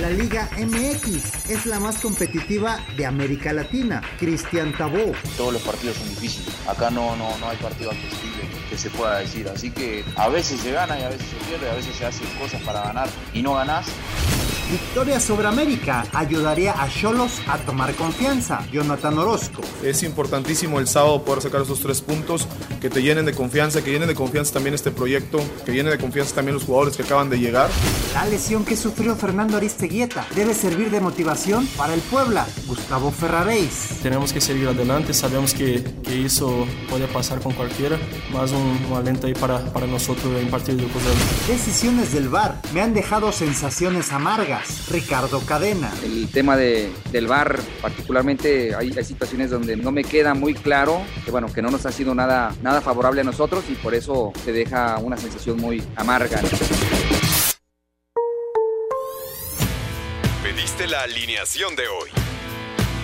La Liga MX es la más competitiva de América Latina. Cristian Tabó. Todos los partidos son difíciles. Acá no, no, no hay partido accesible que se pueda decir. Así que a veces se gana y a veces se pierde, a veces se hacen cosas para ganar y no ganás. Victoria sobre América ayudaría a Cholos a tomar confianza. Jonathan Orozco. Es importantísimo el sábado poder sacar esos tres puntos que te llenen de confianza, que llenen de confianza también este proyecto, que llenen de confianza también los jugadores que acaban de llegar. La lesión que sufrió Fernando Aristeguieta debe servir de motivación para el Puebla. Gustavo Ferraréis. Tenemos que seguir adelante, sabemos que, que eso puede pasar con cualquiera, más un, un alento ahí para, para nosotros en partido de Cozal. Decisiones del VAR me han dejado sensaciones amargas. Ricardo Cadena. El tema de, del VAR, particularmente hay, hay, situaciones donde no me queda muy claro que bueno, que no nos ha sido nada, nada favorable a nosotros y por eso te deja una sensación muy amarga. Pediste la alineación de hoy.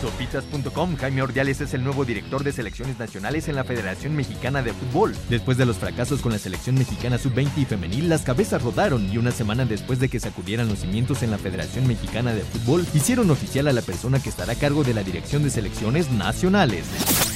Sopitas.com, Jaime Ordiales es el nuevo director de selecciones nacionales en la Federación Mexicana de Fútbol. Después de los fracasos con la selección mexicana sub-20 y femenil, las cabezas rodaron y una semana después de que sacudieran los cimientos en la Federación Mexicana de Fútbol, hicieron oficial a la persona que estará a cargo de la dirección de selecciones nacionales.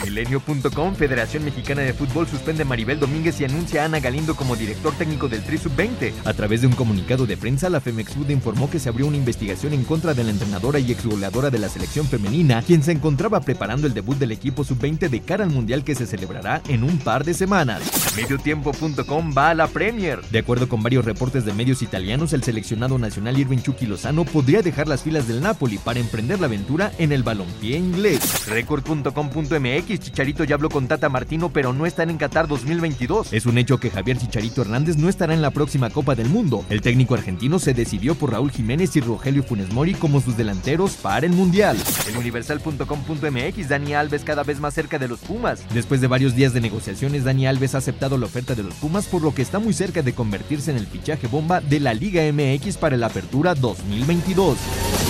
Milenio.com, Federación Mexicana de Fútbol suspende a Maribel Domínguez y anuncia a Ana Galindo como director técnico del Tri Sub-20. A través de un comunicado de prensa, la Femexud informó que se abrió una investigación en contra de la entrenadora y exgoleadora de la selección femenina, quien se encontraba preparando el debut del equipo Sub-20 de cara al Mundial que se celebrará en un par de semanas. Mediotiempo.com va a la Premier. De acuerdo con varios reportes de medios italianos, el seleccionado nacional Irving Chucky Lozano podría dejar las filas del Napoli para emprender la aventura en el balompié inglés. Record.com.mx Chicharito ya habló con Tata Martino, pero no están en Qatar 2022. Es un hecho que Javier Chicharito Hernández no estará en la próxima Copa del Mundo. El técnico argentino se decidió por Raúl Jiménez y Rogelio Funes Mori como sus delanteros para el Mundial. El Universal.com.mx Dani Alves cada vez más cerca de los Pumas. Después de varios días de negociaciones, Dani Alves ha aceptado la oferta de los Pumas, por lo que está muy cerca de convertirse en el fichaje bomba de la Liga MX para la Apertura 2022.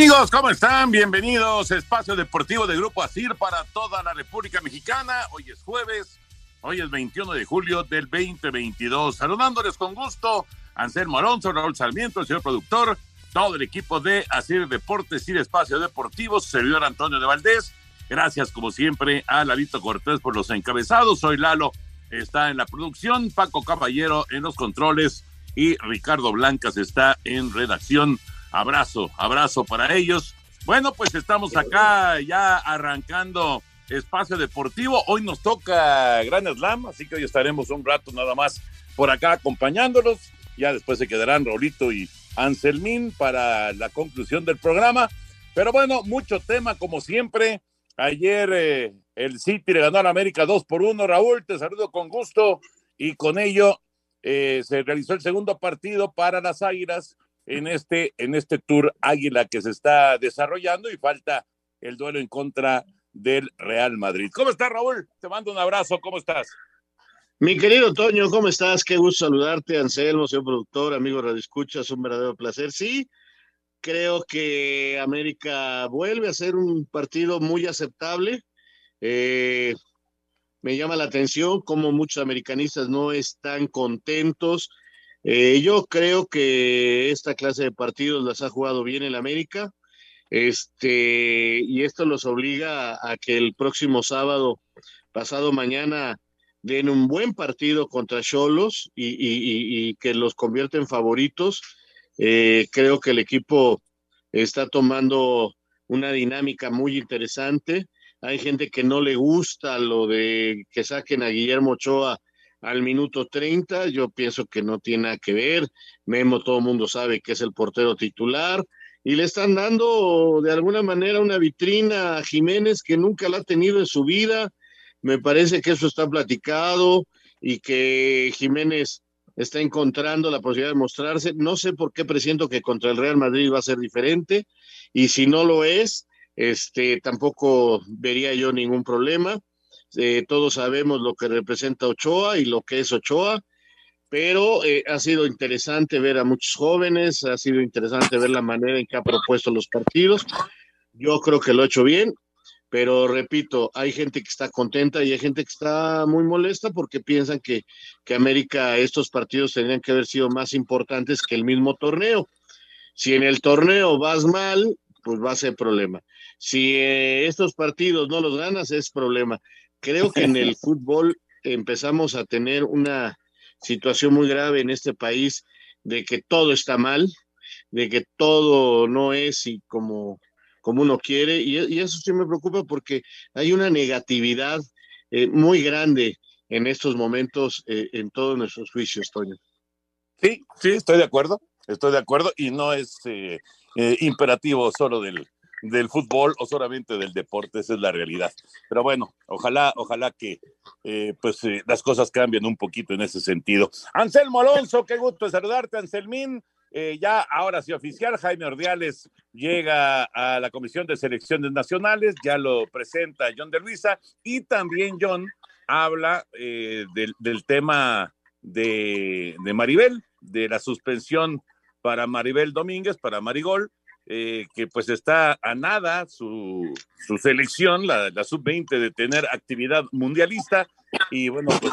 Amigos, ¿cómo están? Bienvenidos a Espacio Deportivo de Grupo ASIR para toda la República Mexicana. Hoy es jueves, hoy es 21 de julio del 2022. Saludándoles con gusto, Anselmo Alonso, Raúl Sarmiento, el señor productor, todo el equipo de ASIR Deportes y Espacio Deportivo, su servidor Antonio de Valdés. Gracias, como siempre, a Lalito Cortés por los encabezados. Soy Lalo, está en la producción, Paco Caballero en los controles y Ricardo Blancas está en redacción. Abrazo, abrazo para ellos. Bueno, pues estamos acá ya arrancando espacio deportivo. Hoy nos toca Gran Slam, así que hoy estaremos un rato nada más por acá acompañándolos. Ya después se quedarán Rolito y Anselmín para la conclusión del programa. Pero bueno, mucho tema como siempre. Ayer eh, el City le ganó a América 2 por 1. Raúl, te saludo con gusto. Y con ello eh, se realizó el segundo partido para las Águilas en este, en este Tour Águila que se está desarrollando y falta el duelo en contra del Real Madrid. ¿Cómo estás, Raúl? Te mando un abrazo, ¿cómo estás? Mi querido Toño, ¿cómo estás? Qué gusto saludarte, Anselmo, señor productor, amigo Radio Escuchas, un verdadero placer. Sí, creo que América vuelve a ser un partido muy aceptable. Eh, me llama la atención cómo muchos americanistas no están contentos eh, yo creo que esta clase de partidos las ha jugado bien el América, este, y esto los obliga a, que el próximo sábado, pasado mañana, den un buen partido contra Cholos y, y, que los convierta en favoritos. Eh, creo que el equipo está tomando una dinámica muy interesante. Hay gente que no le gusta lo de que saquen a Guillermo Ochoa al minuto 30. Yo pienso que no tiene nada que ver. Memo, todo el mundo sabe que es el portero titular. Y le están dando de alguna manera una vitrina a Jiménez que nunca la ha tenido en su vida. Me parece que eso está platicado y que Jiménez está encontrando la posibilidad de mostrarse. No sé por qué presiento que contra el Real Madrid va a ser diferente y si no lo es, este tampoco vería yo ningún problema. Eh, todos sabemos lo que representa Ochoa y lo que es Ochoa, pero eh, ha sido interesante ver a muchos jóvenes, ha sido interesante ver la manera en que ha propuesto los partidos. Yo creo que lo ha hecho bien, pero repito, hay gente que está contenta y hay gente que está muy molesta porque piensan que, que América, estos partidos tendrían que haber sido más importantes que el mismo torneo. Si en el torneo vas mal, pues va a ser problema. Si eh, estos partidos no los ganas, es problema. Creo que en el fútbol empezamos a tener una situación muy grave en este país de que todo está mal, de que todo no es y como, como uno quiere, y, eso sí me preocupa porque hay una negatividad eh, muy grande en estos momentos eh, en todos nuestros juicios, Toño. Sí, sí, estoy de acuerdo, estoy de acuerdo, y no es eh, imperativo solo del, del fútbol o solamente del deporte, esa es la realidad. Pero bueno, ojalá, ojalá que eh, pues eh, las cosas cambien un poquito en ese sentido. Anselmo Alonso, qué gusto saludarte, Anselmín. Eh, ya ahora sí oficial, Jaime Ordiales llega a la Comisión de Selecciones Nacionales, ya lo presenta John de Luisa y también John habla del, del, tema de, de Maribel, de la suspensión para Maribel Domínguez, para Marigol, eh, que pues está a nada su, su selección, la, la sub-20, de tener actividad mundialista. Y bueno, pues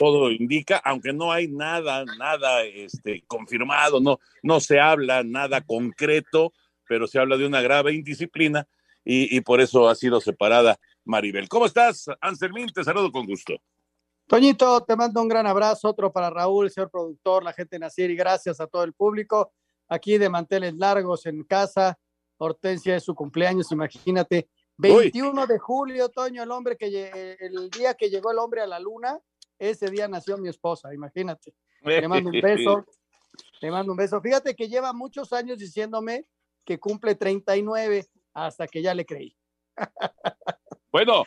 todo, indica, aunque no hay nada, nada este, confirmado, no, no se habla nada concreto, pero se habla de una grave indisciplina y, y por eso ha sido separada Maribel. ¿Cómo estás, Anselmín? Te saludo con gusto. Toñito, te mando un gran abrazo, otro para Raúl, señor productor, la gente de y gracias a todo el público aquí de manteles largos en casa. Hortensia es su cumpleaños, imagínate. 21 de julio, otoño, el hombre que el día que llegó el hombre a la luna, ese día nació mi esposa, imagínate. Le mando un beso. Le mando un beso. Fíjate que lleva muchos años diciéndome que cumple 39 hasta que ya le creí. Bueno,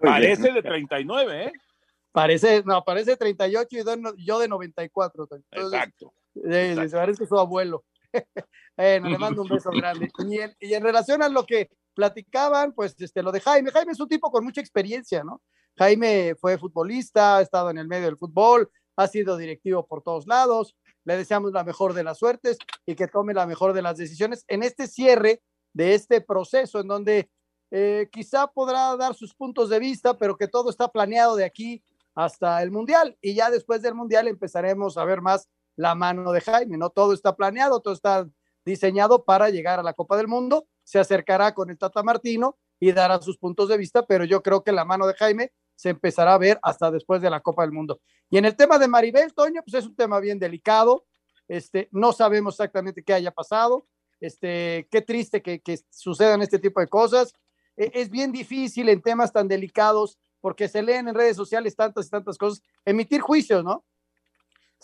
parece de 39, ¿eh? Parece, no, parece 38 y yo de 94. Exacto. Exacto. parece su abuelo. bueno, le mando un beso grande. Y en, y en, relación a lo que platicaban, pues este, lo de Jaime. Jaime es un tipo con mucha experiencia, ¿no? Jaime fue futbolista, ha estado en el medio del fútbol, ha sido directivo por todos lados. Le deseamos la mejor de las suertes y que tome la mejor de las decisiones en este cierre de este proceso en donde eh, quizá podrá dar sus puntos de vista, pero que todo está planeado de aquí hasta el Mundial. Y ya después del Mundial empezaremos a ver más la mano de Jaime, ¿no? Todo está planeado, todo está diseñado para llegar a la Copa del Mundo, se acercará con el Tata Martino y dará sus puntos de vista, pero yo creo que la mano de Jaime se empezará a ver hasta después de la Copa del Mundo. Y en el tema de Maribel, Toño, pues es un tema bien delicado, este, no sabemos exactamente qué haya pasado, este, qué triste que, que sucedan este tipo de cosas. E, es bien difícil en temas tan delicados porque se leen en redes sociales tantas y tantas cosas, emitir juicios, ¿no?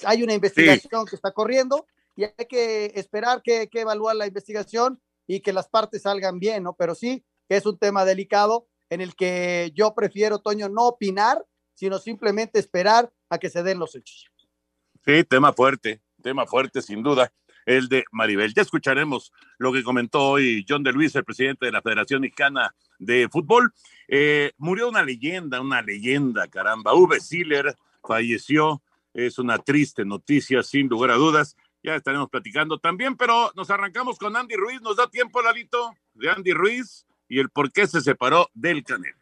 Hay una investigación que está corriendo y hay que esperar que, que evaluar la investigación y que las partes salgan bien, ¿no? Pero sí es un tema delicado en el que yo prefiero, Toño, no opinar, sino simplemente esperar a que se den los hechos. Sí, tema fuerte, tema fuerte sin duda, el de Maribel. Ya escucharemos lo que comentó hoy John de Luis, el presidente de la Federación Mexicana de Fútbol. Eh, murió una leyenda, una leyenda, caramba. Uwe Siller falleció es una triste noticia, sin lugar a dudas. Ya estaremos platicando también, pero nos arrancamos con Andy Ruiz. ¿Nos da tiempo, Lalito, de Andy Ruiz y el por qué se separó del Canelo?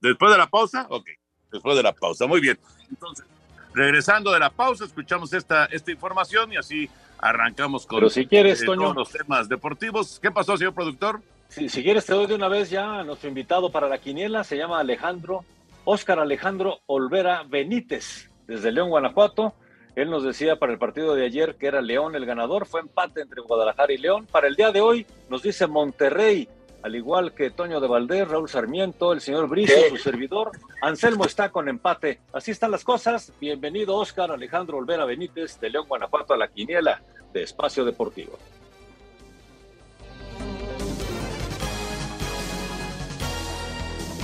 ¿Después de la pausa? Ok, después de la pausa. Muy bien. Entonces, regresando de la pausa, escuchamos esta, esta información y así arrancamos con Pero si quieres, eh, Toño. los temas deportivos. ¿Qué pasó, señor productor? Si, si quieres, te doy de una vez ya a nuestro invitado para la quiniela. Se llama Alejandro, Óscar Alejandro Olvera Benítez desde León, Guanajuato. Él nos decía para el partido de ayer que era León el ganador, fue empate entre Guadalajara y León. Para el día de hoy nos dice Monterrey al igual que Toño de Valdés, Raúl Sarmiento, el señor Bricio, su servidor. Anselmo está con empate. Así están las cosas. Bienvenido, Oscar Alejandro Olvera Benítez, de León, Guanajuato, a la quiniela de Espacio Deportivo.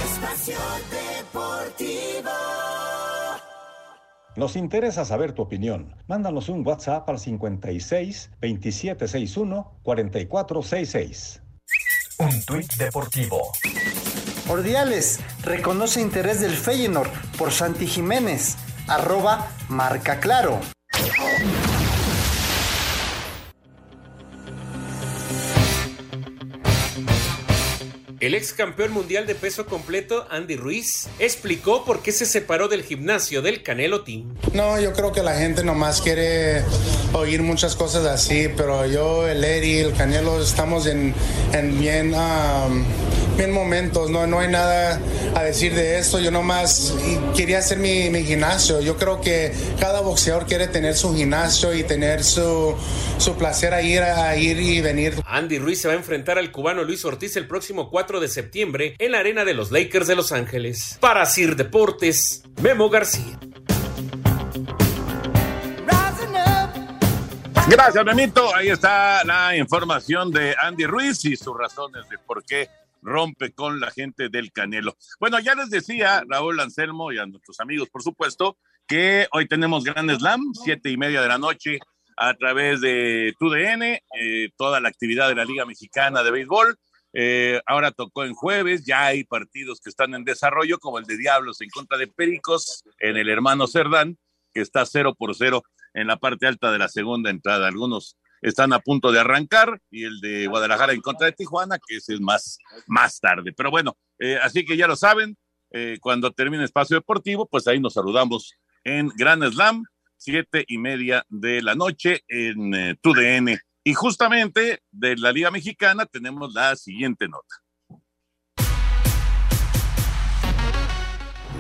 Espacio Deportivo. Nos interesa saber tu opinión. Mándanos un WhatsApp al 56 2761 4466. Un tuit deportivo. Ordiales reconoce interés del Feyenoord por Santi Jiménez. Arroba marca claro. El ex campeón mundial de peso completo, Andy Ruiz, explicó por qué se separó del gimnasio del Canelo Team. No, yo creo que la gente nomás quiere oír muchas cosas así, pero yo, el Eri, el Canelo, estamos en, en bien, um, bien momentos, no, no hay nada a decir de esto, yo nomás quería hacer mi, mi gimnasio. Yo creo que cada boxeador quiere tener su gimnasio y tener su, su placer a ir, a ir y venir. Andy Ruiz se va a enfrentar al cubano Luis Ortiz el próximo 4 de septiembre en la arena de los Lakers de Los Ángeles. Para Sir Deportes, Memo García. Gracias, Memito. Ahí está la información de Andy Ruiz y sus razones de por qué rompe con la gente del Canelo. Bueno, ya les decía Raúl Anselmo y a nuestros amigos, por supuesto, que hoy tenemos Gran Slam, siete y media de la noche, a través de TUDN, eh, toda la actividad de la Liga Mexicana de Béisbol. Eh, ahora tocó en jueves, ya hay partidos que están en desarrollo, como el de Diablos en contra de Pericos, en el hermano Cerdán, que está cero por cero en la parte alta de la segunda entrada. Algunos están a punto de arrancar y el de Guadalajara en contra de Tijuana, que ese es más, más tarde. Pero bueno, eh, así que ya lo saben, eh, cuando termine Espacio Deportivo, pues ahí nos saludamos en Gran Slam, siete y media de la noche en eh, TUDN. Y justamente de la Liga Mexicana tenemos la siguiente nota.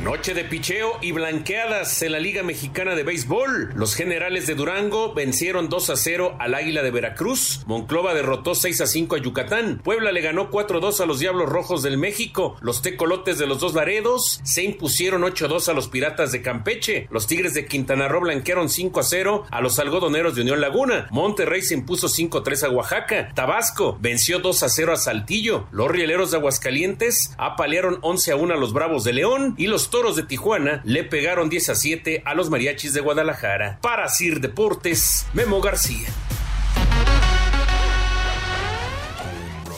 Noche de picheo y blanqueadas en la Liga Mexicana de Béisbol. Los generales de Durango vencieron 2 a 0 al Águila de Veracruz. Monclova derrotó 6 a 5 a Yucatán. Puebla le ganó 4 a 2 a los Diablos Rojos del México. Los tecolotes de los dos Laredos se impusieron 8 a 2 a los Piratas de Campeche. Los Tigres de Quintana Roo blanquearon 5 a 0 a los Algodoneros de Unión Laguna. Monterrey se impuso 5 a 3 a Oaxaca. Tabasco venció 2 a 0 a Saltillo. Los Rieleros de Aguascalientes apalearon 11 a 1 a los Bravos de León. Y los Toros de Tijuana le pegaron 10 a 7 a los Mariachis de Guadalajara. Para Sir Deportes, Memo García.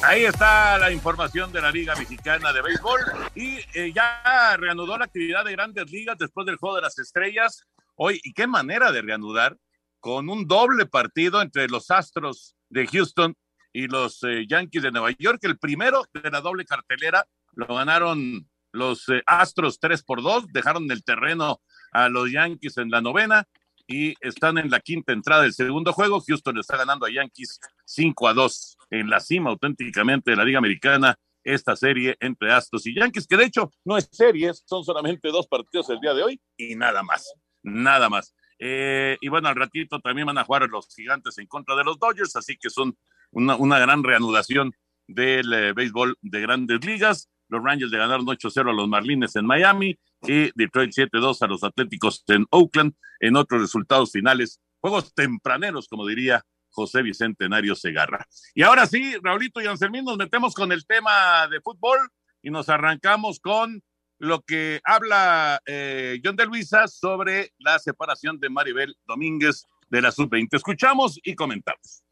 Ahí está la información de la Liga Mexicana de Béisbol y eh, ya reanudó la actividad de grandes ligas después del Juego de las Estrellas. Hoy, y qué manera de reanudar con un doble partido entre los Astros de Houston y los eh, Yankees de Nueva York. El primero de la doble cartelera lo ganaron los eh, Astros 3 por 2, dejaron el terreno a los Yankees en la novena y están en la quinta entrada del segundo juego. Houston está ganando a Yankees 5 a 2 en la cima auténticamente de la Liga Americana. Esta serie entre Astros y Yankees, que de hecho no es serie, son solamente dos partidos el día de hoy y nada más, nada más. Eh, y bueno, al ratito también van a jugar los gigantes en contra de los Dodgers, así que son una, una gran reanudación del eh, béisbol de grandes ligas. Los Rangers le ganaron 8-0 a los Marlines en Miami y Detroit 7-2 a los Atléticos en Oakland. En otros resultados finales, juegos tempraneros, como diría José Bicentenario Segarra. Y ahora sí, Raulito y Anselmín, nos metemos con el tema de fútbol y nos arrancamos con lo que habla eh, John de Luisa sobre la separación de Maribel Domínguez de la Sub-20. Escuchamos y comentamos.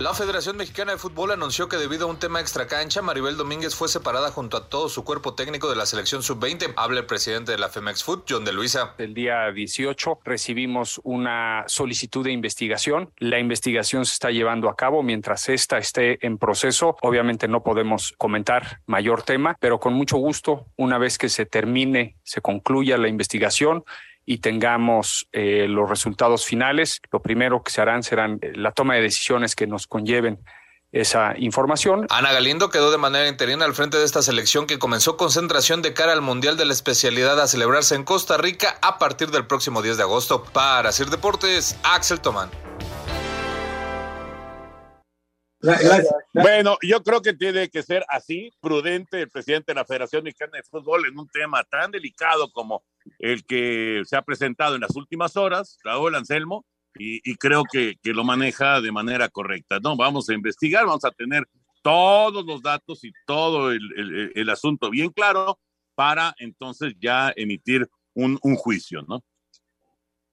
La Federación Mexicana de Fútbol anunció que debido a un tema extracancha, Maribel Domínguez fue separada junto a todo su cuerpo técnico de la selección sub-20. Habla el presidente de la Femex Foot, John de Luisa. El día 18 recibimos una solicitud de investigación. La investigación se está llevando a cabo mientras esta esté en proceso. Obviamente no podemos comentar mayor tema, pero con mucho gusto, una vez que se termine, se concluya la investigación, y tengamos eh, los resultados finales, lo primero que se harán serán eh, la toma de decisiones que nos conlleven esa información. Ana Galindo quedó de manera interina al frente de esta selección que comenzó concentración de cara al Mundial de la Especialidad a celebrarse en Costa Rica a partir del próximo 10 de agosto. Para Sir Deportes, Axel Tomán. Bueno, yo creo que tiene que ser así, prudente el presidente de la Federación Mexicana de Fútbol en un tema tan delicado como el que se ha presentado en las últimas horas, Raúl Anselmo, y, creo que, lo maneja de manera correcta. No, vamos a investigar, vamos a tener todos los datos y todo el, asunto bien claro para entonces ya emitir un, un juicio, ¿no?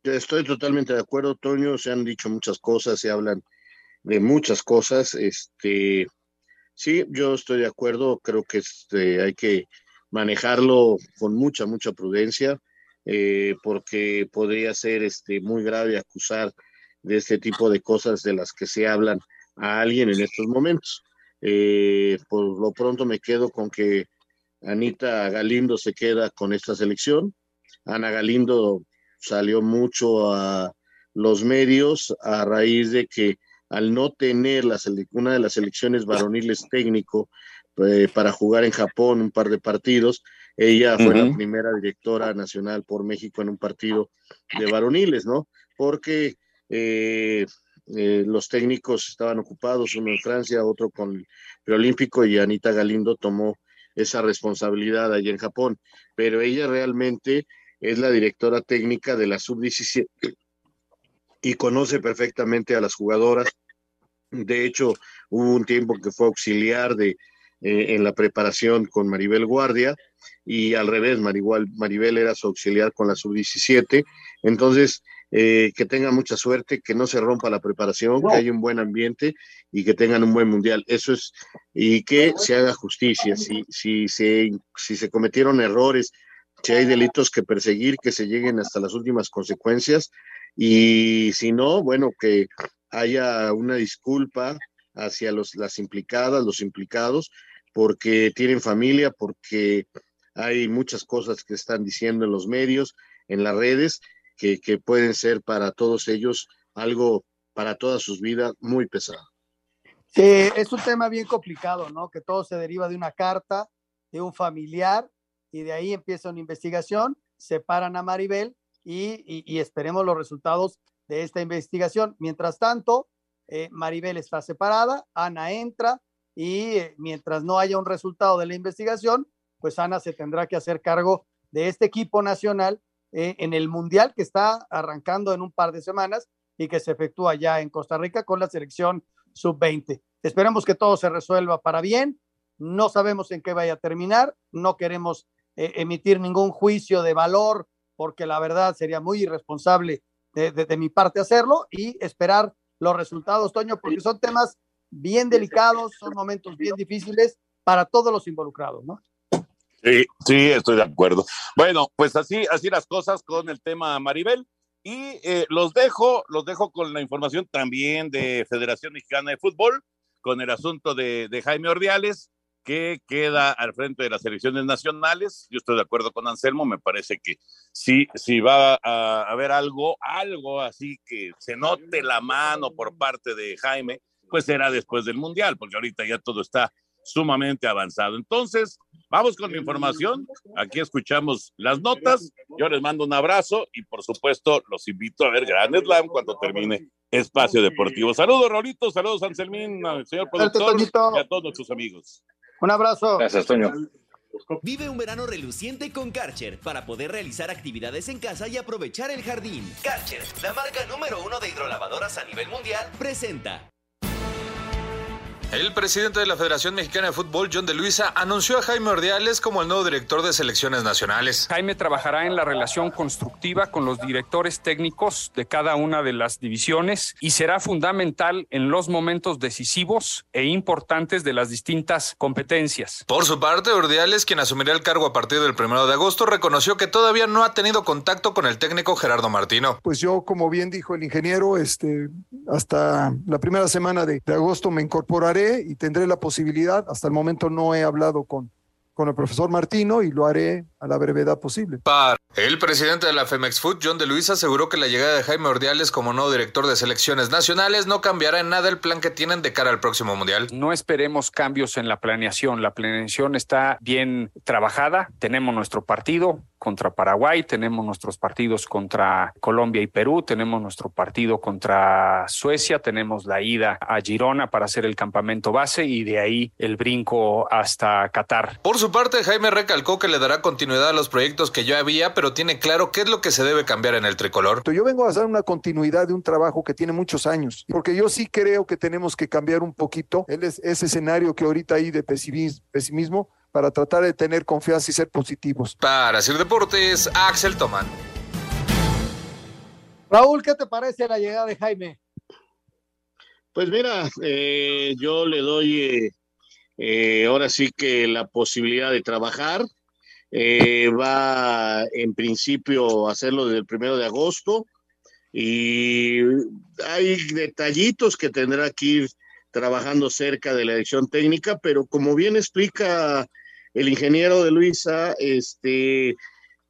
Estoy totalmente de acuerdo, Toño. Se han dicho muchas cosas, se hablan de muchas cosas. Este, sí, yo estoy de acuerdo. Creo que este, hay que manejarlo con mucha, mucha prudencia, eh, porque podría ser este, muy grave acusar de este tipo de cosas de las que se hablan a alguien en estos momentos. Eh, por lo pronto me quedo con que Anita Galindo se queda con esta selección. Ana Galindo salió mucho a los medios a raíz de que al no tener la una de las selecciones varoniles técnico eh, para jugar en Japón un par de partidos, ella fue la primera directora nacional por México en un partido de varoniles, ¿no? Porque eh, eh, los técnicos estaban ocupados, uno en Francia, otro con el preolímpico, y Anita Galindo tomó esa responsabilidad allí en Japón. Pero ella realmente es la directora técnica de la sub-17 y conoce perfectamente a las jugadoras. De hecho, hubo un tiempo que fue auxiliar de, eh, en la preparación con Maribel Guardia y al revés, Maribel, Maribel era su auxiliar con la sub-17. Entonces, eh, que tengan mucha suerte, que no se rompa la preparación, que haya un buen ambiente y que tengan un buen mundial. Eso es, y que se haga justicia. Si, si, se, si se cometieron errores si hay delitos que perseguir, que se lleguen hasta las últimas consecuencias y si no, bueno, que haya una disculpa hacia los, las implicadas, los implicados, porque tienen familia, porque hay muchas cosas que están diciendo en los medios, en las redes, que, que pueden ser para todos ellos algo para todas sus vidas muy pesado. Sí, es un tema bien complicado, ¿no? Que todo se deriva de una carta de un familiar y de ahí empieza una investigación, separan a Maribel y, esperemos los resultados de esta investigación. Mientras tanto, eh, Maribel está separada, Ana entra y eh, mientras no haya un resultado de la investigación, pues Ana se tendrá que hacer cargo de este equipo nacional eh, en el Mundial que está arrancando en un par de semanas y que se efectúa ya en Costa Rica con la selección sub-20. Esperemos que todo se resuelva para bien. No sabemos en qué vaya a terminar. No queremos eh, emitir ningún juicio de valor, porque la verdad sería muy irresponsable de, mi parte hacerlo y esperar los resultados, Toño, porque son temas bien delicados, son momentos bien difíciles para todos los involucrados, ¿no? Sí, sí, estoy de acuerdo. Bueno, pues así, así las cosas con el tema Maribel. Y eh, los dejo, los dejo con la información también de Federación Mexicana de Fútbol, con el asunto de, de Jaime Ordiales que queda al frente de las elecciones nacionales. Yo estoy de acuerdo con Anselmo, me parece que sí, sí va a haber algo, algo así que se note la mano por parte de Jaime, pues será después del Mundial, porque ahorita ya todo está sumamente avanzado. Entonces, vamos con la información. Aquí escuchamos las notas. Yo les mando un abrazo y por supuesto los invito a ver Gran Slam cuando termine Espacio Deportivo. Saludos, Rolito, saludos, Anselmín, señor productor y a todos nuestros amigos. Un abrazo. Gracias, Toño. Vive un verano reluciente con Karcher para poder realizar actividades en casa y aprovechar el jardín. Karcher, la marca número uno de hidrolavadoras a nivel mundial, presenta. El presidente de la Federación Mexicana de Fútbol, John de Luisa, anunció a Jaime Ordiales como el nuevo director de selecciones nacionales. Jaime trabajará en la relación constructiva con los directores técnicos de cada una de las divisiones y será fundamental en los momentos decisivos e importantes de las distintas competencias. Por su parte, Ordiales, quien asumirá el cargo a partir del primero de agosto, reconoció que todavía no ha tenido contacto con el técnico Gerardo Martino. Pues yo, como bien dijo el ingeniero, este, hasta la primera semana de agosto me incorporaré y tendré la posibilidad, hasta el momento no he hablado con, con el profesor Martino y lo haré a la brevedad posible. Para el presidente de la Femex Food, John de Luis, aseguró que la llegada de Jaime Ordiales como nuevo director de selecciones nacionales no cambiará en nada el plan que tienen de cara al próximo mundial. No esperemos cambios en la planeación. La planeación está bien trabajada. Tenemos nuestro partido contra Paraguay, tenemos nuestros partidos contra Colombia y Perú, tenemos nuestro partido contra Suecia, tenemos la ida a Girona para hacer el campamento base y de ahí el brinco hasta Qatar. Por su parte, Jaime recalcó que le dará continuidad a los proyectos que ya había, pero tiene claro qué es lo que se debe cambiar en el tricolor. Yo vengo a dar una continuidad de un trabajo que tiene muchos años, porque yo sí creo que tenemos que cambiar un poquito ese escenario que ahorita hay de pesimismo para tratar de tener confianza y ser positivos. Para hacer deportes, Axel Tomán. Raúl, ¿qué te parece la llegada de Jaime? Pues mira, eh, yo le doy eh, eh, ahora sí que la posibilidad de trabajar. Va en principio a hacerlo desde el primero de agosto y hay detallitos que tendrá que ir trabajando cerca de la dirección técnica, pero como bien explica el ingeniero de Luisa, este,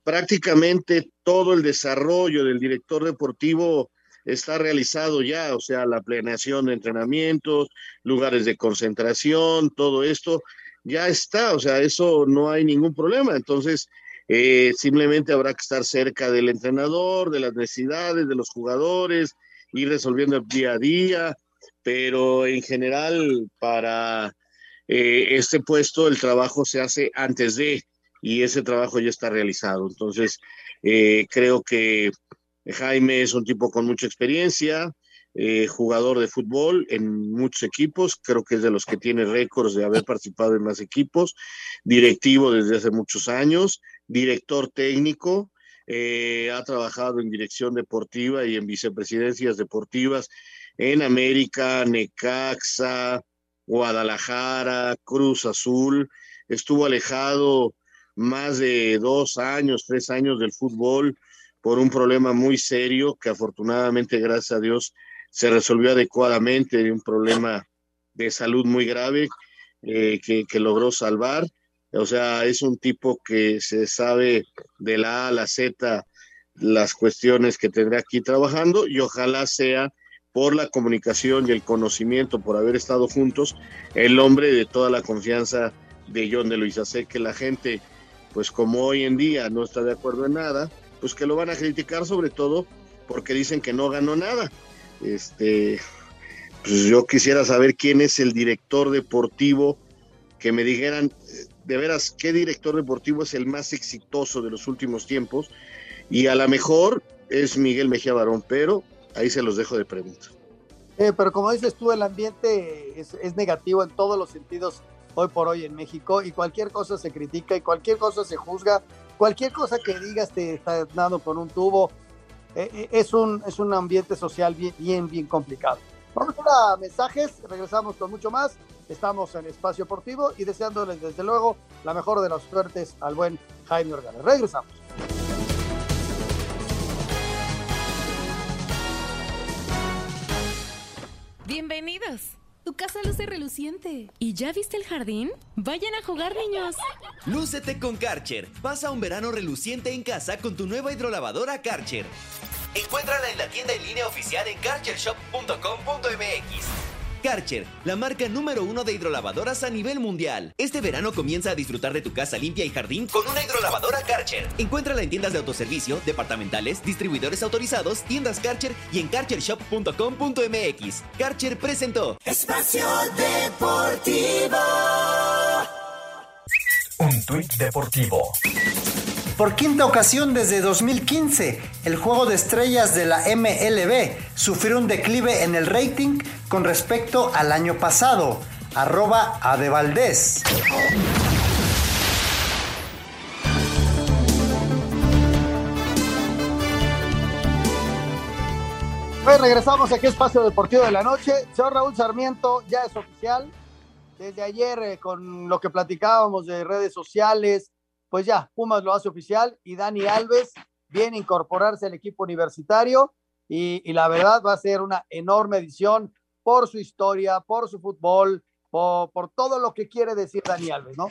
prácticamente todo el desarrollo del director deportivo está realizado ya, o sea, la planeación de entrenamientos, lugares de concentración, todo esto ya está, o sea, eso no hay ningún problema. Entonces, eh, simplemente habrá que estar cerca del entrenador, de las necesidades de los jugadores, ir resolviendo el día a día, pero en general para eh, este puesto el trabajo se hace antes de y ese trabajo ya está realizado. Entonces, eh, creo que Jaime es un tipo con mucha experiencia, eh, jugador de fútbol en muchos equipos, creo que es de los que tiene récords de haber participado en más equipos, directivo desde hace muchos años, director técnico, ha trabajado en dirección deportiva y en vicepresidencias deportivas en América, Necaxa, Guadalajara, Cruz Azul, estuvo alejado más de dos años, tres años del fútbol por un problema muy serio que afortunadamente, gracias a Dios, se resolvió adecuadamente, un problema de salud muy grave eh, que, que logró salvar. O sea, es un tipo que se sabe de la A a la Z las cuestiones que tendrá aquí trabajando y ojalá sea por la comunicación y el conocimiento, por haber estado juntos, el hombre de toda la confianza de John de Luisa. Sé que la gente, pues como hoy en día no está de acuerdo en nada, pues que lo van a criticar sobre todo porque dicen que no ganó nada. Este, pues yo quisiera saber quién es el director deportivo, que me dijeran de veras qué director deportivo es el más exitoso de los últimos tiempos, y a lo mejor es Miguel Mejía Barón, pero Ahí se los dejo de pregunta. Eh, pero como dices tú, el ambiente es, negativo en todos los sentidos hoy por hoy en México y cualquier cosa se critica y cualquier cosa se juzga, cualquier cosa que digas te está dando por un tubo. Eh, eh, es, un, es un ambiente social bien, bien, bien complicado. Vamos a mensajes, regresamos con mucho más. Estamos en Espacio Deportivo y deseándoles desde luego la mejor de las suertes al buen Jaime Organa. Regresamos. Bienvenidos. Tu casa luce reluciente. ¿Y ya viste el jardín? Vayan a jugar, niños. Lúcete con Karcher. Pasa un verano reluciente en casa con tu nueva hidrolavadora Karcher. Encuéntrala en la tienda en línea oficial en karchershop.com.mx. Karcher, la marca número uno de hidrolavadoras a nivel mundial. Este verano comienza a disfrutar de tu casa limpia y jardín con una hidrolavadora Karcher. Encuéntrala en tiendas de autoservicio, departamentales, distribuidores autorizados, tiendas Karcher y en karchershop.com.mx. Karcher presentó Espacio Deportivo. Un tuit deportivo. Por quinta ocasión desde 2015, el juego de estrellas de la MLB sufrió un declive en el rating con respecto al año pasado. Arroba Adevaldez. Pues regresamos aquí a Espacio Deportivo de la Noche. Señor Raúl Sarmiento, ya es oficial. Desde ayer, eh, con lo que platicábamos de redes sociales, pues ya, Pumas lo hace oficial y Dani Alves viene a incorporarse al equipo universitario y, la verdad va a ser una enorme edición por su historia, por su fútbol, por, todo lo que quiere decir Dani Alves, ¿no?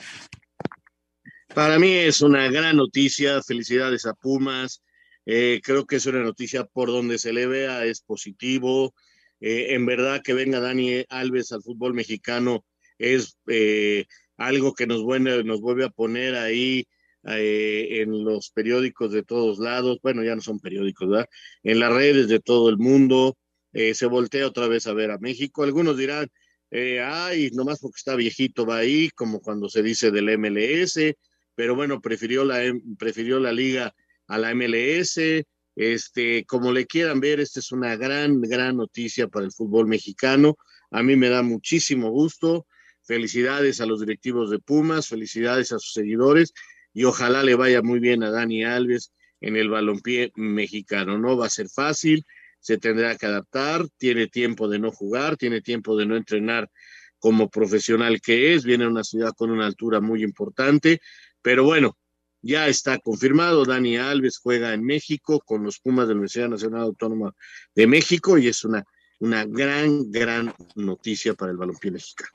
Para mí es una gran noticia, felicidades a Pumas, eh, creo que es una noticia por donde se le vea, es positivo, eh, en verdad que venga Dani Alves al fútbol mexicano es eh, algo que nos, nos vuelve a poner ahí eh, en los periódicos de todos lados, bueno, ya no son periódicos, ¿verdad? En las redes de todo el mundo, eh, se voltea otra vez a ver a México. Algunos dirán, eh, ay, nomás porque está viejito va ahí, como cuando se dice del MLS, pero bueno, prefirió la, prefirió la liga a la MLS, este, como le quieran ver, esta es una gran, gran noticia para el fútbol mexicano. A mí me da muchísimo gusto. Felicidades a los directivos de Pumas, felicidades a sus seguidores y ojalá le vaya muy bien a Dani Alves en el balompié mexicano. No va a ser fácil, se tendrá que adaptar, tiene tiempo de no jugar, tiene tiempo de no entrenar como profesional que es, viene a una ciudad con una altura muy importante, pero bueno, ya está confirmado, Dani Alves juega en México con los Pumas de la Universidad Nacional Autónoma de México y es una, una gran, gran noticia para el balompié mexicano.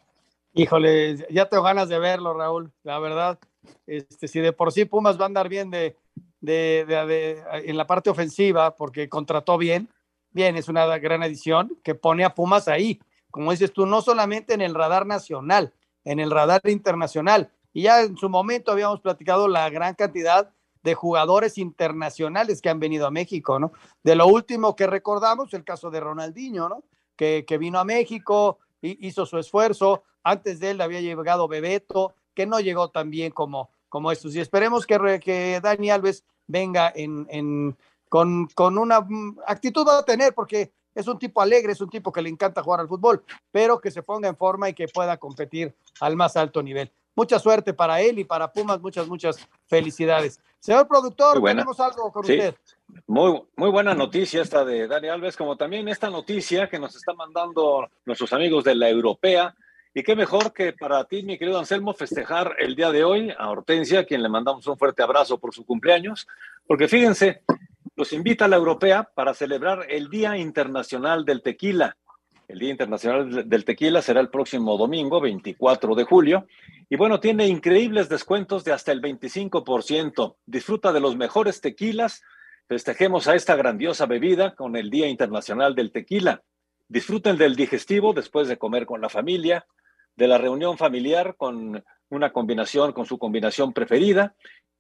Híjole, ya tengo ganas de verlo, Raúl, la verdad. Este, si de por sí Pumas va a andar bien de, de, de, en la parte ofensiva, porque contrató bien, bien, es una gran edición que pone a Pumas ahí, como dices tú, no solamente en el radar nacional, en el radar internacional. Y ya en su momento habíamos platicado la gran cantidad de jugadores internacionales que han venido a México, ¿no? De lo último que recordamos, el caso de Ronaldinho, ¿no? Que, que vino a México, hizo su esfuerzo, antes de él había llegado Bebeto, que no llegó tan bien como, como estos. Y esperemos que, que Dani Alves venga en, en, con, con una actitud a tener, porque es un tipo alegre, es un tipo que le encanta jugar al fútbol, pero que se ponga en forma y que pueda competir al más alto nivel. Mucha suerte para él y para Pumas, muchas, muchas felicidades. Señor productor, tenemos algo con sí. usted. Muy, muy buena noticia esta de Dani Alves, como también esta noticia que nos está mandando nuestros amigos de la Europea. Y qué mejor que para ti, mi querido Anselmo, festejar el día de hoy a Hortensia, a quien le mandamos un fuerte abrazo por su cumpleaños, porque fíjense, los invita a la Europea para celebrar el Día Internacional del Tequila. El Día Internacional del Tequila será el próximo domingo, 24 de julio. Y bueno, tiene increíbles descuentos de hasta el 25%. Disfruta de los mejores tequilas. Festejemos a esta grandiosa bebida con el Día Internacional del Tequila. Disfruten del digestivo después de comer con la familia, de la reunión familiar con una combinación, con su combinación preferida,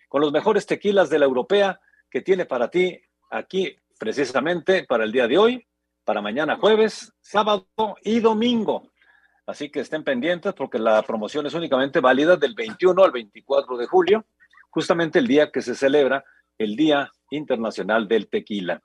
con los mejores tequilas de la europea que tiene para ti aquí precisamente para el día de hoy, para mañana jueves, sábado y domingo. Así que estén pendientes porque la promoción es únicamente válida del 21 al 24 de julio, justamente el día que se celebra el Día Internacional del Tequila.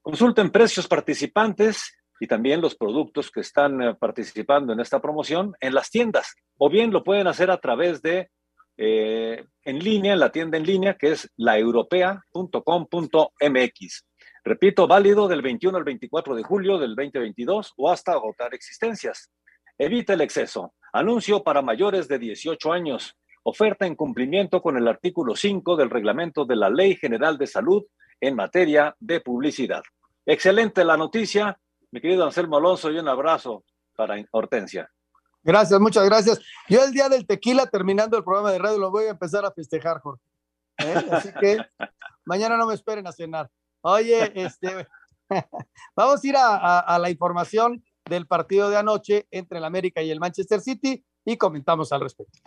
Consulten precios participantes y también los productos que están eh, participando en esta promoción en las tiendas, o bien lo pueden hacer a través de eh, en línea, en la tienda en línea que es laeuropea.com.mx. Repito, válido del 21 al 24 de julio del 2022 o hasta agotar existencias. Evita el exceso. Anuncio para mayores de 18 años. Oferta en cumplimiento con el artículo 5 del reglamento de la Ley General de Salud en materia de publicidad. Excelente la noticia, mi querido Anselmo Alonso, y un abrazo para Hortensia. Gracias, muchas gracias. Yo el día del tequila, terminando el programa de radio, lo voy a empezar a festejar, Jorge. ¿Eh? Así que mañana no me esperen a cenar. Oye, este, vamos a ir a, la información del partido de anoche entre el América y el Manchester City y comentamos al respecto.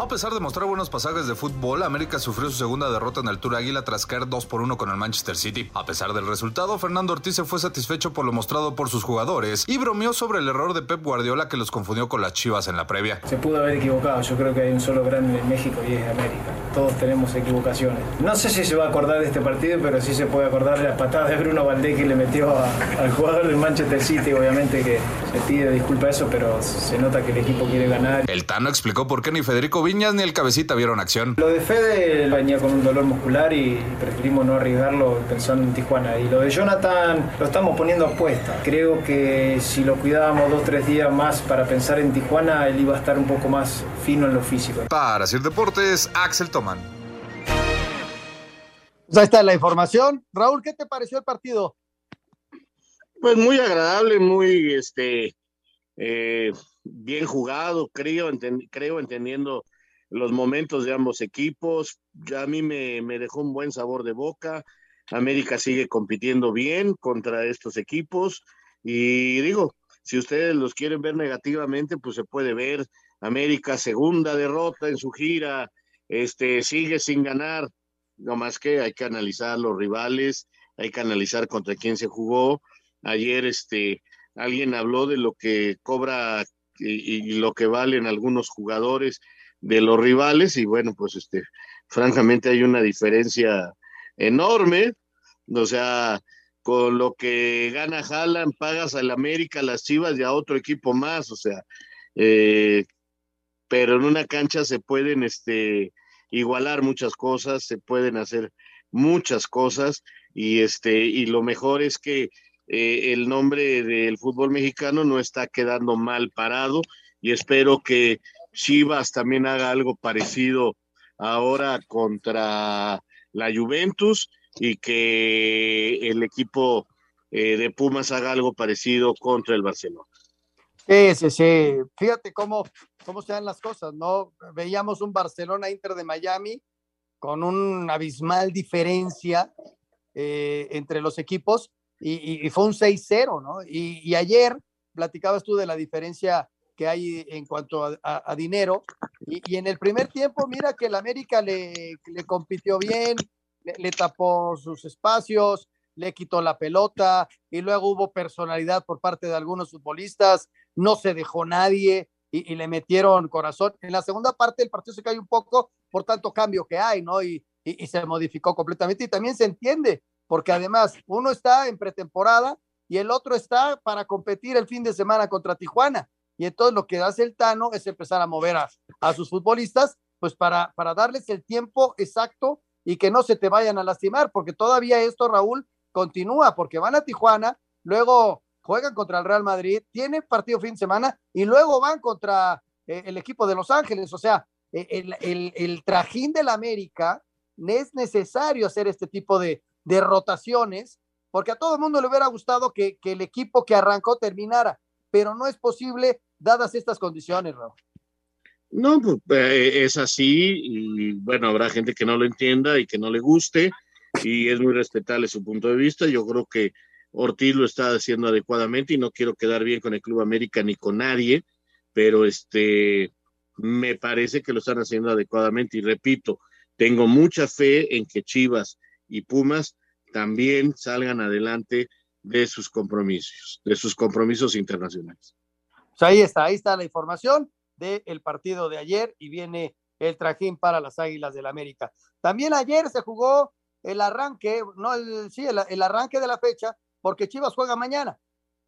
A pesar de mostrar buenos pasajes de fútbol, América sufrió su segunda derrota en el Tour Águila tras caer 2 por 1 con el Manchester City. A pesar del resultado, Fernando Ortiz se fue satisfecho por lo mostrado por sus jugadores y bromeó sobre el error de Pep Guardiola que los confundió con las Chivas en la previa. Se pudo haber equivocado, yo creo que hay un solo grande en México y es América. Todos tenemos equivocaciones. No sé si se va a acordar de este partido, pero sí se puede acordar de las patadas de Bruno Valdés que le metió a, al jugador del Manchester City. Obviamente que se pide disculpa eso, pero se nota que el equipo quiere ganar. El Tano explicó por qué ni Federico Viñas ni el cabecita vieron acción. Lo de Fede venía con un dolor muscular y preferimos no arriesgarlo pensando en Tijuana. Y lo de Jonathan lo estamos poniendo a puesta. Creo que si lo cuidábamos dos o tres días más para pensar en Tijuana, él iba a estar un poco más fino en lo físico. Para Sir Deportes, Axel Toman. Pues ahí está la información. Raúl, ¿qué te pareció el partido? Pues muy agradable, muy este eh, bien jugado, creo, enten, creo entendiendo los momentos de ambos equipos. Ya a mí me, me, dejó un buen sabor de boca. América sigue compitiendo bien contra estos equipos. Y digo, si ustedes los quieren ver negativamente, pues se puede ver América segunda derrota en su gira este, sigue sin ganar, no más que hay que analizar los rivales, hay que analizar contra quién se jugó. Ayer, este, alguien habló de lo que cobra y, lo que valen algunos jugadores de los rivales y bueno, pues este, francamente hay una diferencia enorme, o sea, con lo que gana Haaland, pagas al América, las Chivas y a otro equipo más, o sea, eh, pero en una cancha se pueden este, igualar muchas cosas, se pueden hacer muchas cosas y, este, y lo mejor es que eh, el nombre del fútbol mexicano no está quedando mal parado y espero que Chivas también haga algo parecido ahora contra la Juventus y que el equipo eh, de Pumas haga algo parecido contra el Barcelona. Sí, sí, sí. Fíjate cómo, cómo se dan las cosas, ¿no? Veíamos un Barcelona-Inter de Miami con una abismal diferencia eh, entre los equipos y, y fue un 6-0, ¿no? Y, ayer platicabas tú de la diferencia que hay en cuanto a, dinero y, en el primer tiempo, mira que el América le, compitió bien, le, tapó sus espacios, le quitó la pelota y luego hubo personalidad por parte de algunos futbolistas, no se dejó nadie y, y le metieron corazón. En la segunda parte el partido se cae un poco por tanto cambio que hay, ¿no? Y, y se modificó completamente y también se entiende porque además uno está en pretemporada y el otro está para competir el fin de semana contra Tijuana. Y entonces lo que hace el Tano es empezar a mover a, a sus futbolistas, pues para, para darles el tiempo exacto y que no se te vayan a lastimar, porque todavía esto, Raúl, continúa, porque van a Tijuana, luego juegan contra el Real Madrid, tienen partido fin de semana y luego van contra eh, el equipo de Los Ángeles. O sea, eh, el, el, el trajín del América es necesario hacer este tipo de, de rotaciones, porque a todo el mundo le hubiera gustado que, que, el equipo que arrancó terminara, pero no es posible dadas estas condiciones, Raúl. No, pues eh, es así y bueno, habrá gente que no lo entienda y que no le guste y es muy respetable su punto de vista. Yo creo que Ortiz lo está haciendo adecuadamente y no quiero quedar bien con el Club América ni con nadie, pero este me parece que lo están haciendo adecuadamente y repito, tengo mucha fe en que Chivas y Pumas también salgan adelante de sus compromisos, de sus compromisos internacionales. Pues ahí está, ahí está la información del partido de ayer y viene el trajín para las Águilas del América. También ayer se jugó el arranque, no sí, el, arranque de la fecha, porque Chivas juega mañana,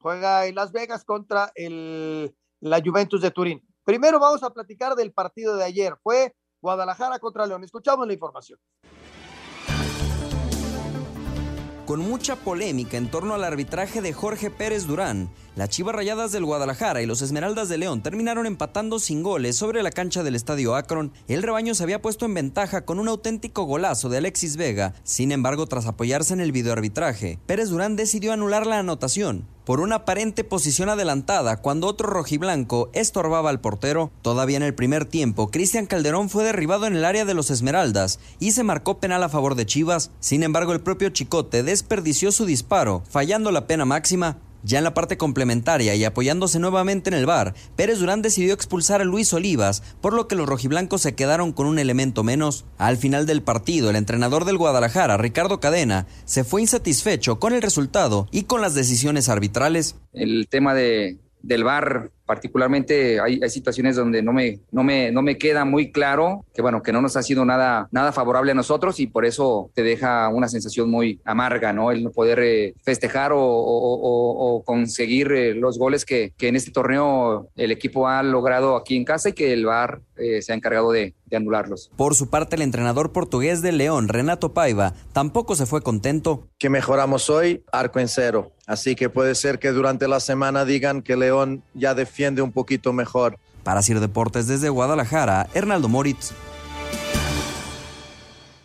juega en Las Vegas contra la Juventus de Turín. Primero vamos a platicar del partido de ayer, fue Guadalajara contra León. Escuchamos la información con mucha polémica en torno al arbitraje de Jorge Pérez Durán. Las Chivas Rayadas del Guadalajara y los Esmeraldas de León terminaron empatando sin goles sobre la cancha del Estadio Akron. El rebaño se había puesto en ventaja con un auténtico golazo de Alexis Vega. Sin embargo, tras apoyarse en el videoarbitraje, Pérez Durán decidió anular la anotación por una aparente posición adelantada cuando otro rojiblanco estorbaba al portero. Todavía en el primer tiempo, Cristian Calderón fue derribado en el área de los Esmeraldas y se marcó penal a favor de Chivas. Sin embargo, el propio Chicote desperdició su disparo, fallando la pena máxima. Ya en la parte complementaria y apoyándose nuevamente en el bar, Pérez Durán decidió expulsar a Luis Olivas, por lo que los rojiblancos se quedaron con un elemento menos. Al final del partido, el entrenador del Guadalajara, Ricardo Cadena, se fue insatisfecho con el resultado y con las decisiones arbitrales. El tema de, del bar particularmente hay, situaciones donde no me, no, me, no me queda muy claro que, bueno, que no nos ha sido nada, nada favorable a nosotros y por eso te deja una sensación muy amarga, ¿no? El no poder eh, festejar o conseguir eh, los goles que, que, en este torneo el equipo ha logrado aquí en casa y que el VAR eh, se ha encargado de, de anularlos. Por su parte, el entrenador portugués de León, Renato Paiva, tampoco se fue contento. Que mejoramos hoy, arco en cero. Así que puede ser que durante la semana digan que León ya defiende un poquito mejor. Para Sir Deportes desde Guadalajara, Hernaldo Moritz.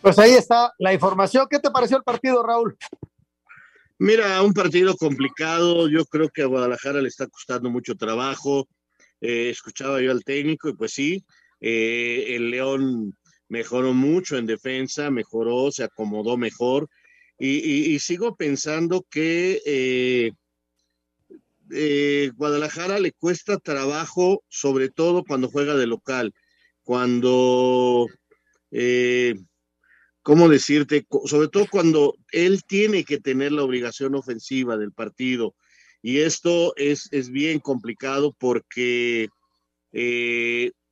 Pues ahí está la información. ¿Qué te pareció el partido, Raúl? Mira, un partido complicado. Yo creo que a Guadalajara le está costando mucho trabajo. Eh, escuchaba yo al técnico y pues sí, eh, el León mejoró mucho en defensa, mejoró, se acomodó mejor. Y, sigo pensando que eh, eh, Guadalajara le cuesta trabajo, sobre todo cuando juega de local, cuando ¿cómo decirte? Sobre todo cuando él tiene que tener la obligación ofensiva del partido. Y esto es, es bien complicado porque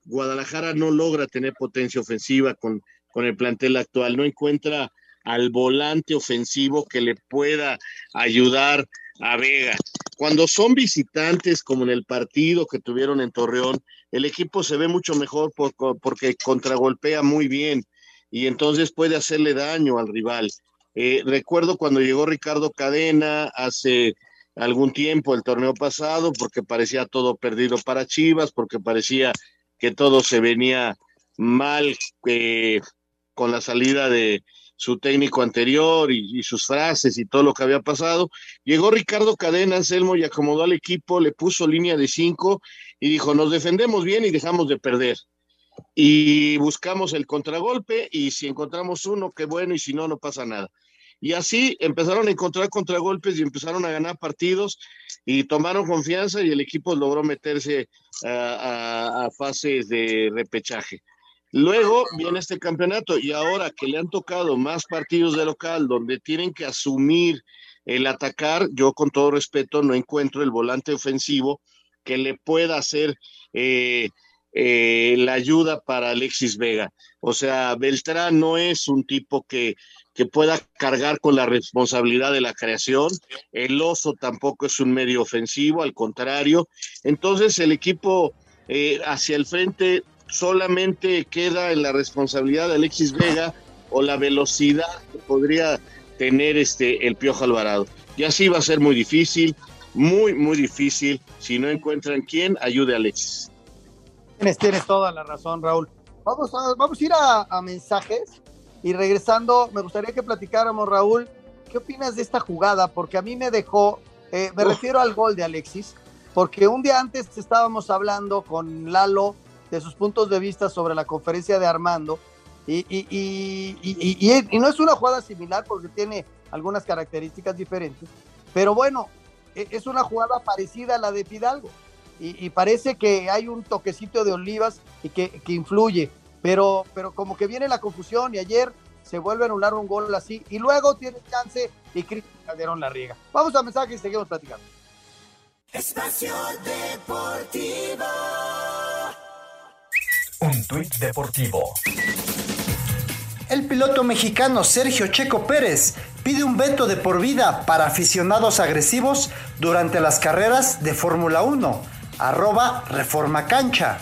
Guadalajara no logra tener potencia ofensiva con, con el plantel actual, no encuentra al volante ofensivo que le pueda ayudar a Vega. Cuando son visitantes, como en el partido que tuvieron en Torreón, el equipo se ve mucho mejor porque contragolpea muy bien y entonces puede hacerle daño al rival. Eh, recuerdo cuando llegó Ricardo Cadena hace algún tiempo, el torneo pasado, porque parecía todo perdido para Chivas, porque parecía que todo se venía mal eh, con la salida de, su técnico anterior y, sus frases y todo lo que había pasado. Llegó Ricardo Cadena, Anselmo, y acomodó al equipo, le puso línea de cinco y dijo, nos defendemos bien y dejamos de perder. Y buscamos el contragolpe y si encontramos uno, qué bueno, y si no, no pasa nada. Y así empezaron a encontrar contragolpes y empezaron a ganar partidos y tomaron confianza y el equipo logró meterse a fases de repechaje. Luego viene este campeonato y ahora que le han tocado más partidos de local donde tienen que asumir el atacar, yo con todo respeto no encuentro el volante ofensivo que le pueda hacer eh, eh, la ayuda para Alexis Vega. O sea, Beltrán no es un tipo que, que pueda cargar con la responsabilidad de la creación. El oso tampoco es un medio ofensivo, al contrario. Entonces el equipo eh, hacia el frente solamente queda en la responsabilidad de Alexis Vega o la velocidad que podría tener este el Piojo Alvarado. Y así va a ser muy difícil, muy, muy difícil si no encuentran quién ayude a Alexis. Tienes, toda la razón, Raúl. Vamos a, vamos a ir a, mensajes y regresando, me gustaría que platicáramos, Raúl, ¿qué opinas de esta jugada? Porque a mí me dejó, eh, me refiero al gol de Alexis, porque un día antes estábamos hablando con Lalo de sus puntos de vista sobre la conferencia de Armando. Y, y, no es una jugada similar porque tiene algunas características diferentes, pero bueno, e, es una jugada parecida a la de Fidalgo. Y, parece que hay un toquecito de Olivas y que, influye, pero, pero como que viene la confusión y ayer se vuelve a anular un gol así y luego tiene chance y Cristian Calderón la riega. Vamos a mensaje y seguimos platicando. Espacio Deportivo. Un tuit deportivo. El piloto mexicano Sergio Checo Pérez pide un veto de por vida para aficionados agresivos durante las carreras de Fórmula 1. Arroba Reforma Cancha.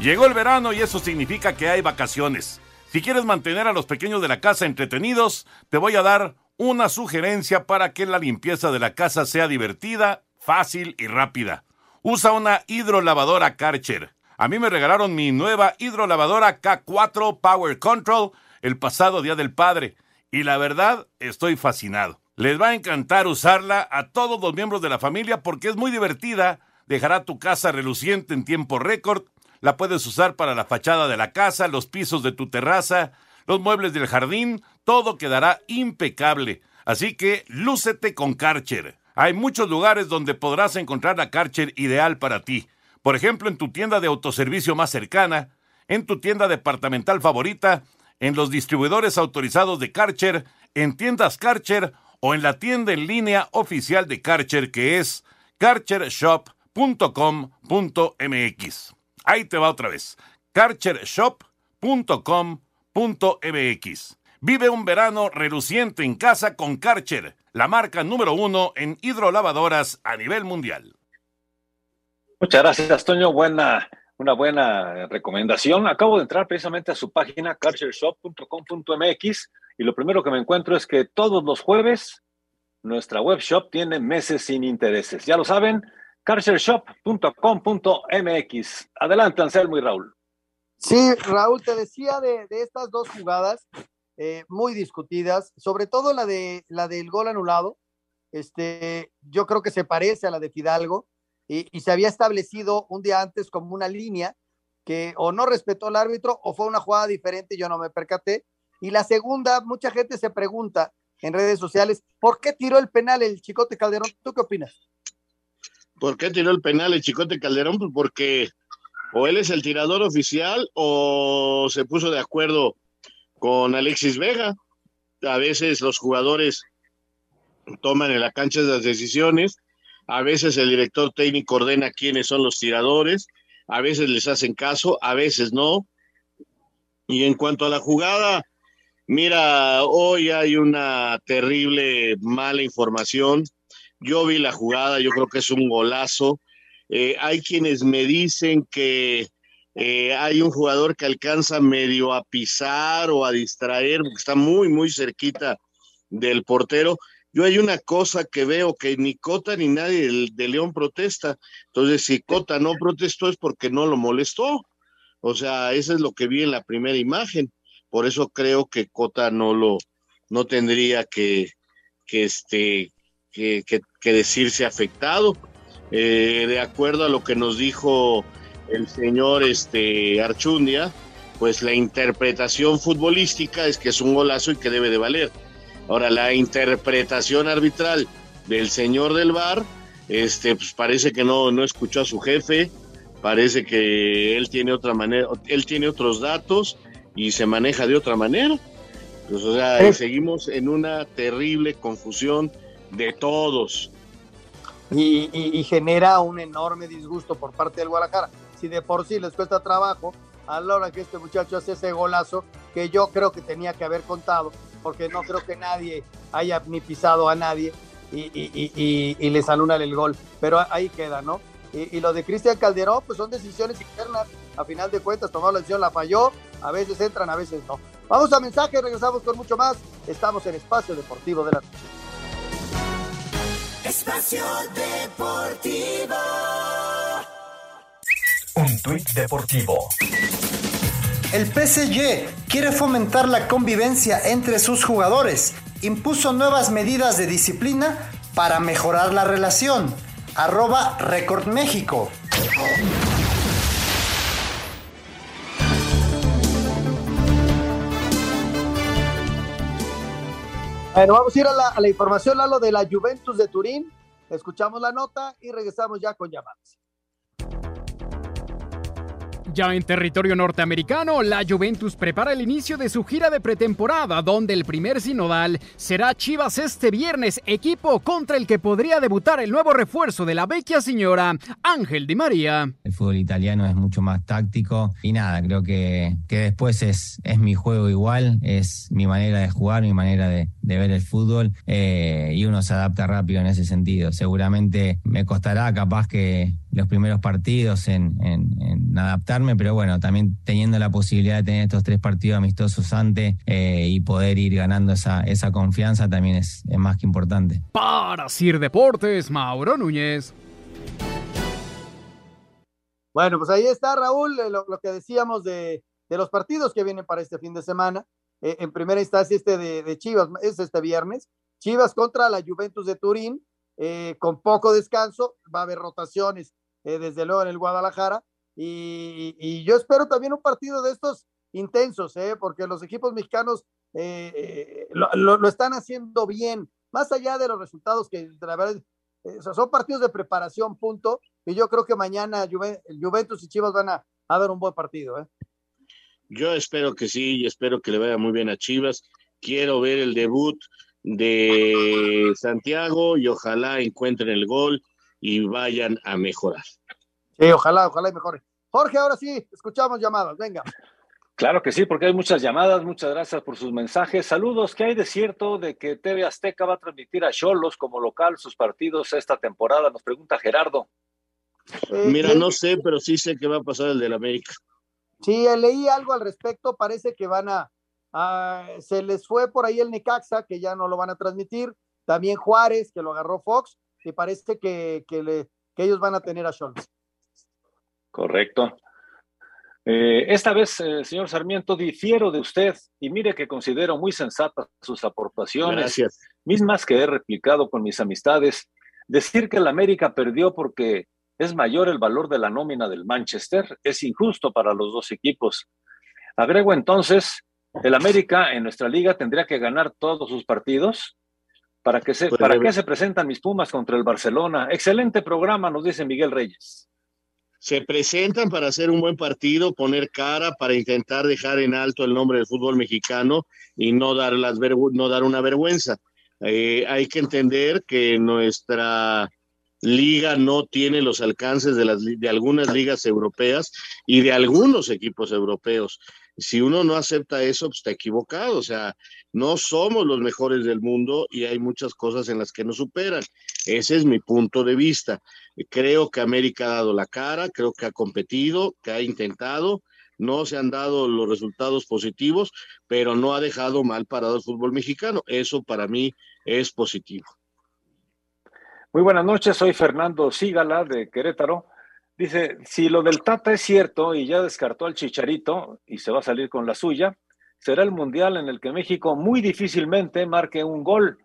Llegó el verano y eso significa que hay vacaciones. Si quieres mantener a los pequeños de la casa entretenidos, te voy a dar una sugerencia para que la limpieza de la casa sea divertida fácil y rápida. Usa una hidrolavadora Karcher. A mí me regalaron mi nueva hidrolavadora K4 Power Control el pasado Día del Padre y la verdad estoy fascinado. Les va a encantar usarla a todos los miembros de la familia porque es muy divertida, dejará tu casa reluciente en tiempo récord, la puedes usar para la fachada de la casa, los pisos de tu terraza, los muebles del jardín, todo quedará impecable. Así que lúcete con Karcher. Hay muchos lugares donde podrás encontrar la Karcher ideal para ti. Por ejemplo, en tu tienda de autoservicio más cercana, en tu tienda departamental favorita, en los distribuidores autorizados de Karcher, en tiendas Karcher o en la tienda en línea oficial de Karcher que es karchershop.com.mx. Ahí te va otra vez. karchershop.com.mx. Vive un verano reluciente en casa con Karcher la marca número uno en hidrolavadoras a nivel mundial. Muchas gracias, Toño. Buena, una buena recomendación. Acabo de entrar precisamente a su página, carchershop.com.mx, y lo primero que me encuentro es que todos los jueves nuestra web shop tiene meses sin intereses. Ya lo saben, carchershop.com.mx. Adelante, Anselmo y Raúl. Sí, Raúl, te decía de, de estas dos jugadas eh, muy discutidas, sobre todo la, de, la del gol anulado. Este, yo creo que se parece a la de Fidalgo y, se había establecido un día antes como una línea que o no respetó el árbitro o fue una jugada diferente, yo no me percaté. Y la segunda, mucha gente se pregunta en redes sociales, ¿por qué tiró el penal el Chicote Calderón? ¿Tú qué opinas? ¿Por qué tiró el penal el Chicote Calderón? Pues porque o él es el tirador oficial o se puso de acuerdo con Alexis Vega. A veces los jugadores toman en la cancha las decisiones, a veces el director técnico ordena quiénes son los tiradores, a veces les hacen caso, a veces no. Y en cuanto a la jugada, mira, hoy hay una terrible mala información. Yo vi la jugada, yo creo que es un golazo. Eh, hay quienes me dicen que eh, hay un jugador que alcanza medio a pisar o a distraer, porque está muy, muy cerquita del portero. Yo hay una cosa que veo que ni Cota ni nadie de León protesta. Entonces, si Cota no protestó es porque no lo molestó. O sea, eso es lo que vi en la primera imagen. Por eso creo que Cota no lo, no tendría que, que este, que, que, decirse afectado. Eh, de acuerdo a lo que nos dijo el señor este, Archundia, pues la interpretación futbolística es que es un golazo y que debe de valer. Ahora, la interpretación arbitral del señor del VAR, este, pues parece que no, no escuchó a su jefe, parece que él tiene otra manera, él tiene otros datos y se maneja de otra manera. Pues, o sea, seguimos en una terrible confusión de todos. Y, genera un enorme disgusto por parte del Guadalajara. Si de por sí les cuesta trabajo, a la hora que este muchacho hace ese golazo, que yo creo que tenía que haber contado, porque no creo que nadie haya ni pisado a nadie y, y les anula el gol. Pero ahí queda, ¿no? Y, lo de Cristian Calderón, pues son decisiones internas. A final de cuentas, tomar la decisión la falló. A veces entran, a veces no. Vamos a mensaje, regresamos con mucho más. Estamos en Espacio Deportivo de la Noche. Espacio Deportivo. Un tuit deportivo. El PSG quiere fomentar la convivencia entre sus jugadores. Impuso nuevas medidas de disciplina para mejorar la relación arroba Record México. Bueno, vamos a ir a la, a la información, Lalo, de la Juventus de Turín. Escuchamos la nota y regresamos ya con llamadas. Ya en territorio norteamericano, la Juventus prepara el inicio de su gira de pretemporada, donde el primer sinodal será Chivas este viernes, equipo contra el que podría debutar el nuevo refuerzo de la vecchia señora Ángel Di María. El fútbol italiano es mucho más táctico y nada, creo que, que después es, es mi juego igual, es mi manera de jugar, mi manera de, ver el fútbol eh, y uno se adapta rápido en ese sentido. Seguramente me costará capaz que los primeros partidos en, en, adaptarme, pero bueno, también teniendo la posibilidad de tener estos tres partidos amistosos antes eh, y poder ir ganando esa, esa confianza también es, es más que importante. Para Sir Deportes, Mauro Núñez. Bueno, pues ahí está Raúl, eh, lo, que decíamos de, de, los partidos que vienen para este fin de semana. Eh, en primera instancia, este de, de Chivas es este viernes. Chivas contra la Juventus de Turín, con poco descanso, va a haber rotaciones eh, desde luego en el Guadalajara. Y, yo espero también un partido de estos intensos, ¿eh? porque los equipos mexicanos eh, lo, están haciendo bien, más allá de los resultados que la verdad son partidos de preparación, punto. Y yo creo que mañana Juventus y Chivas van a, dar un buen partido. Yo espero que sí, y espero que le vaya muy bien a Chivas. Quiero ver el debut de Santiago y ojalá encuentren el gol y vayan a mejorar. Sí, ojalá, ojalá y mejore. Jorge, ahora sí, escuchamos llamadas, venga. Claro que sí, porque hay muchas llamadas. Muchas gracias por sus mensajes. Saludos. ¿Qué hay de cierto de que TV Azteca va a transmitir a Cholos como local sus partidos esta temporada? Nos pregunta Gerardo. Eh, Mira, no sé, pero sí sé que va a pasar el del América. Sí, leí algo al respecto. Parece que van a, a, Se les fue por ahí el Necaxa, que ya no lo van a transmitir. También Juárez, que lo agarró Fox y parece que, le, ellos van a tener a Scholz. Correcto. Eh, esta vez, eh, señor Sarmiento, difiero de usted y mire que considero muy sensatas sus aportaciones, mismas que he replicado con mis amistades. Decir que el América perdió porque es mayor el valor de la nómina del Manchester es injusto para los dos equipos. Agrego entonces, el América en nuestra liga tendría que ganar todos sus partidos ¿Para qué, se, Pues ¿Para qué se presentan mis Pumas contra el Barcelona? Excelente programa, nos dice Miguel Reyes. se presentan para hacer un buen partido, poner cara, para intentar dejar en alto el nombre del fútbol mexicano y no dar, las no dar una vergüenza. Eh, hay que entender que nuestra liga no tiene los alcances de, las, de algunas ligas europeas y de algunos equipos europeos. Si uno no acepta eso, pues está equivocado. O sea, no somos los mejores del mundo y hay muchas cosas en las que nos superan. Ese es mi punto de vista. Creo que América ha dado la cara, creo que ha competido, que ha intentado. No se han dado los resultados positivos, pero no ha dejado mal parado el fútbol mexicano. Eso para mí es positivo. Muy buenas noches, soy Fernando Sígala de Querétaro. Dice, si lo del Tata es cierto y ya descartó al Chicharito y se va a salir con la suya, será el Mundial en el que México muy difícilmente marque un gol,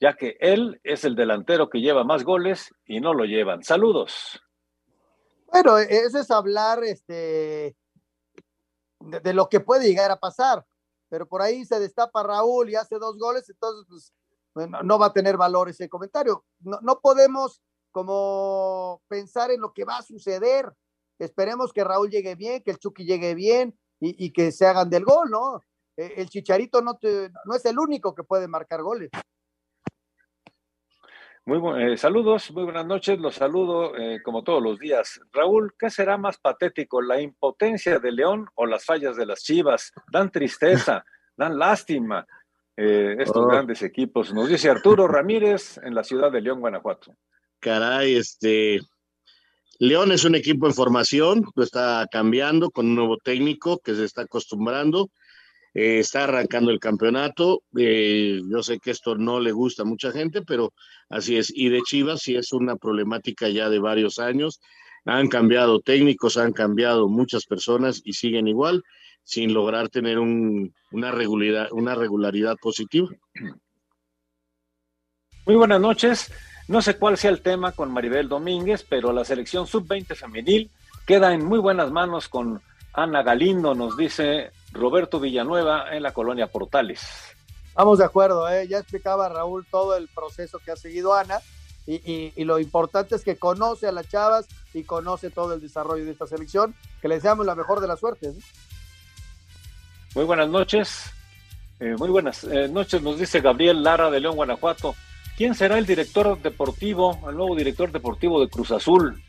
ya que él es el delantero que lleva más goles y no lo llevan. Saludos. Bueno, e-, eso es hablar este, de, de lo que puede llegar a pasar, pero por ahí se destapa Raúl y hace dos goles, entonces pues, bueno, no va a tener valor ese comentario. No, no podemos como pensar en lo que va a suceder. Esperemos que Raúl llegue bien, que el Chucky llegue bien y, y que se hagan del gol, ¿no? Eh, El Chicharito no, te- no es el único que puede marcar goles. Muy eh, saludos, muy buenas noches, los saludo eh, como todos los días. Raúl, ¿qué será más patético, la impotencia de León o las fallas de las Chivas? Dan tristeza, dan lástima eh, estos Oh. grandes equipos. Nos dice Arturo Ramírez en la ciudad de León, Guanajuato. Caray, este. León es un equipo en formación, lo está cambiando con un nuevo técnico que se está acostumbrando, eh, está arrancando el campeonato. eh, yo sé que esto no le gusta a mucha gente, pero así es. Y de Chivas sí es una problemática ya de varios años. Han cambiado técnicos, han cambiado muchas personas y siguen igual, sin lograr tener un- una, regularidad, una regularidad positiva. Muy buenas noches. No sé cuál sea el tema con Maribel Domínguez, pero la selección sub-20 femenil queda en muy buenas manos con Ana Galindo, nos dice Roberto Villanueva en la colonia Portales. Vamos de acuerdo, ¿eh? ya explicaba Raúl todo el proceso que ha seguido Ana y, y- y lo importante es que conoce a las chavas y conoce todo el desarrollo de esta selección, que le deseamos la mejor de las suertes. ¿eh? Muy buenas noches. Eh, muy buenas eh, noches, nos dice Gabriel Lara de León, Guanajuato. ¿Quién será el director deportivo, el nuevo director deportivo de Cruz Azul?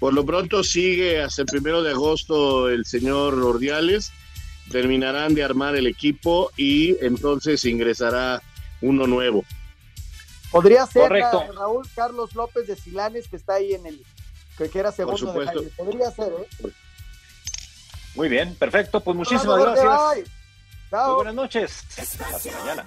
Por lo pronto sigue hasta el primero de agosto el señor Ordiales. Terminarán de armar el equipo y entonces ingresará uno nuevo. Podría ser Correcto. Ra- Raúl Carlos López de Silanes, que está ahí en el, que, era segundo de supuesto. Jaime. Podría ser, ¿eh? Muy bien, perfecto. Pues muchísimas gracias. Muy buenas noches. Hasta mañana.